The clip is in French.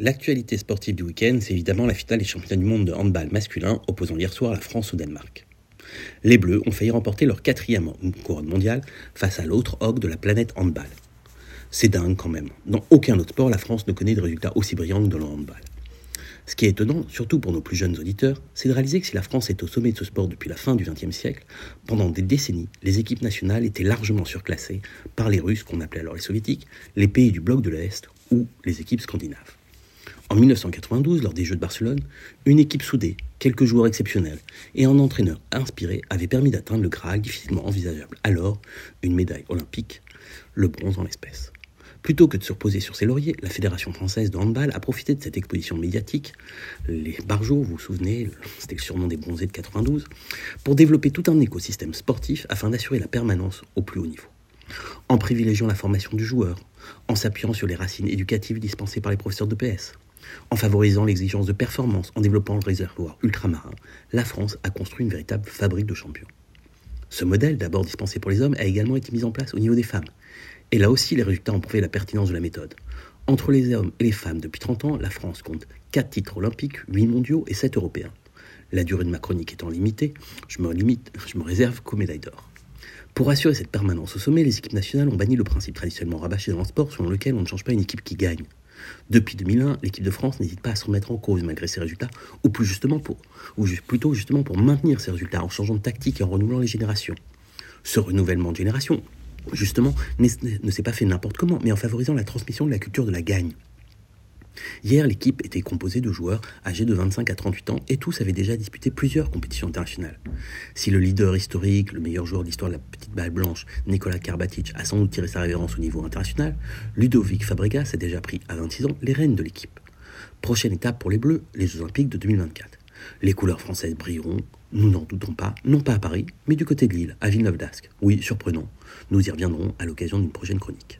L'actualité sportive du week-end, c'est évidemment la finale des championnats du monde de handball masculin opposant hier soir la France au Danemark. Les Bleus ont failli remporter leur quatrième couronne mondiale face à l'autre hog de la planète handball. C'est dingue quand même. Dans aucun autre sport, la France ne connaît de résultats aussi brillants que dans le handball. Ce qui est étonnant, surtout pour nos plus jeunes auditeurs, c'est de réaliser que si la France est au sommet de ce sport depuis la fin du XXe siècle, pendant des décennies, les équipes nationales étaient largement surclassées par les Russes, qu'on appelait alors les Soviétiques, les pays du bloc de l'Est ou les équipes scandinaves. En 1992, lors des Jeux de Barcelone, une équipe soudée, quelques joueurs exceptionnels et un entraîneur inspiré avaient permis d'atteindre le Graal difficilement envisageable. Alors, une médaille olympique, le bronze en l'espèce. Plutôt que de se reposer sur ses lauriers, la Fédération française de handball a profité de cette exposition médiatique, les Barjots, vous vous souvenez, c'était le surnom des bronzés de 92, pour développer tout un écosystème sportif afin d'assurer la permanence au plus haut niveau. En privilégiant la formation du joueur, en s'appuyant sur les racines éducatives dispensées par les professeurs de PS, en favorisant l'exigence de performance, en développant le réservoir ultramarin, la France a construit une véritable fabrique de champions. Ce modèle, d'abord dispensé pour les hommes, a également été mis en place au niveau des femmes. Et là aussi, les résultats ont prouvé la pertinence de la méthode. Entre les hommes et les femmes, depuis 30 ans, la France compte 4 titres olympiques, 8 mondiaux et 7 européens. La durée de ma chronique étant limitée, je me, me réserve qu'aux médailles d'or. Pour assurer cette permanence au sommet, les équipes nationales ont banni le principe traditionnellement rabâché dans le sport selon lequel on ne change pas une équipe qui gagne. Depuis 2001, l'équipe de France n'hésite pas à se remettre en cause malgré ses résultats, ou plus justement pour, ou plutôt justement pour maintenir ses résultats en changeant de tactique et en renouvelant les générations. Ce renouvellement de génération, justement, ne s'est pas fait n'importe comment, mais en favorisant la transmission de la culture de la gagne. Hier, l'équipe était composée de joueurs âgés de 25 à 38 ans et tous avaient déjà disputé plusieurs compétitions internationales. Si le leader historique, le meilleur joueur de l'histoire de la petite balle blanche, Nicolas Karbatic, a sans doute tiré sa révérence au niveau international, Ludovic Fabregas a déjà pris à 26 ans les rênes de l'équipe. Prochaine étape pour les Bleus, les Jeux Olympiques de 2024. Les couleurs françaises brilleront, nous n'en doutons pas, non pas à Paris, mais du côté de Lille, à Villeneuve d'Ascq. Oui, surprenant. Nous y reviendrons à l'occasion d'une prochaine chronique.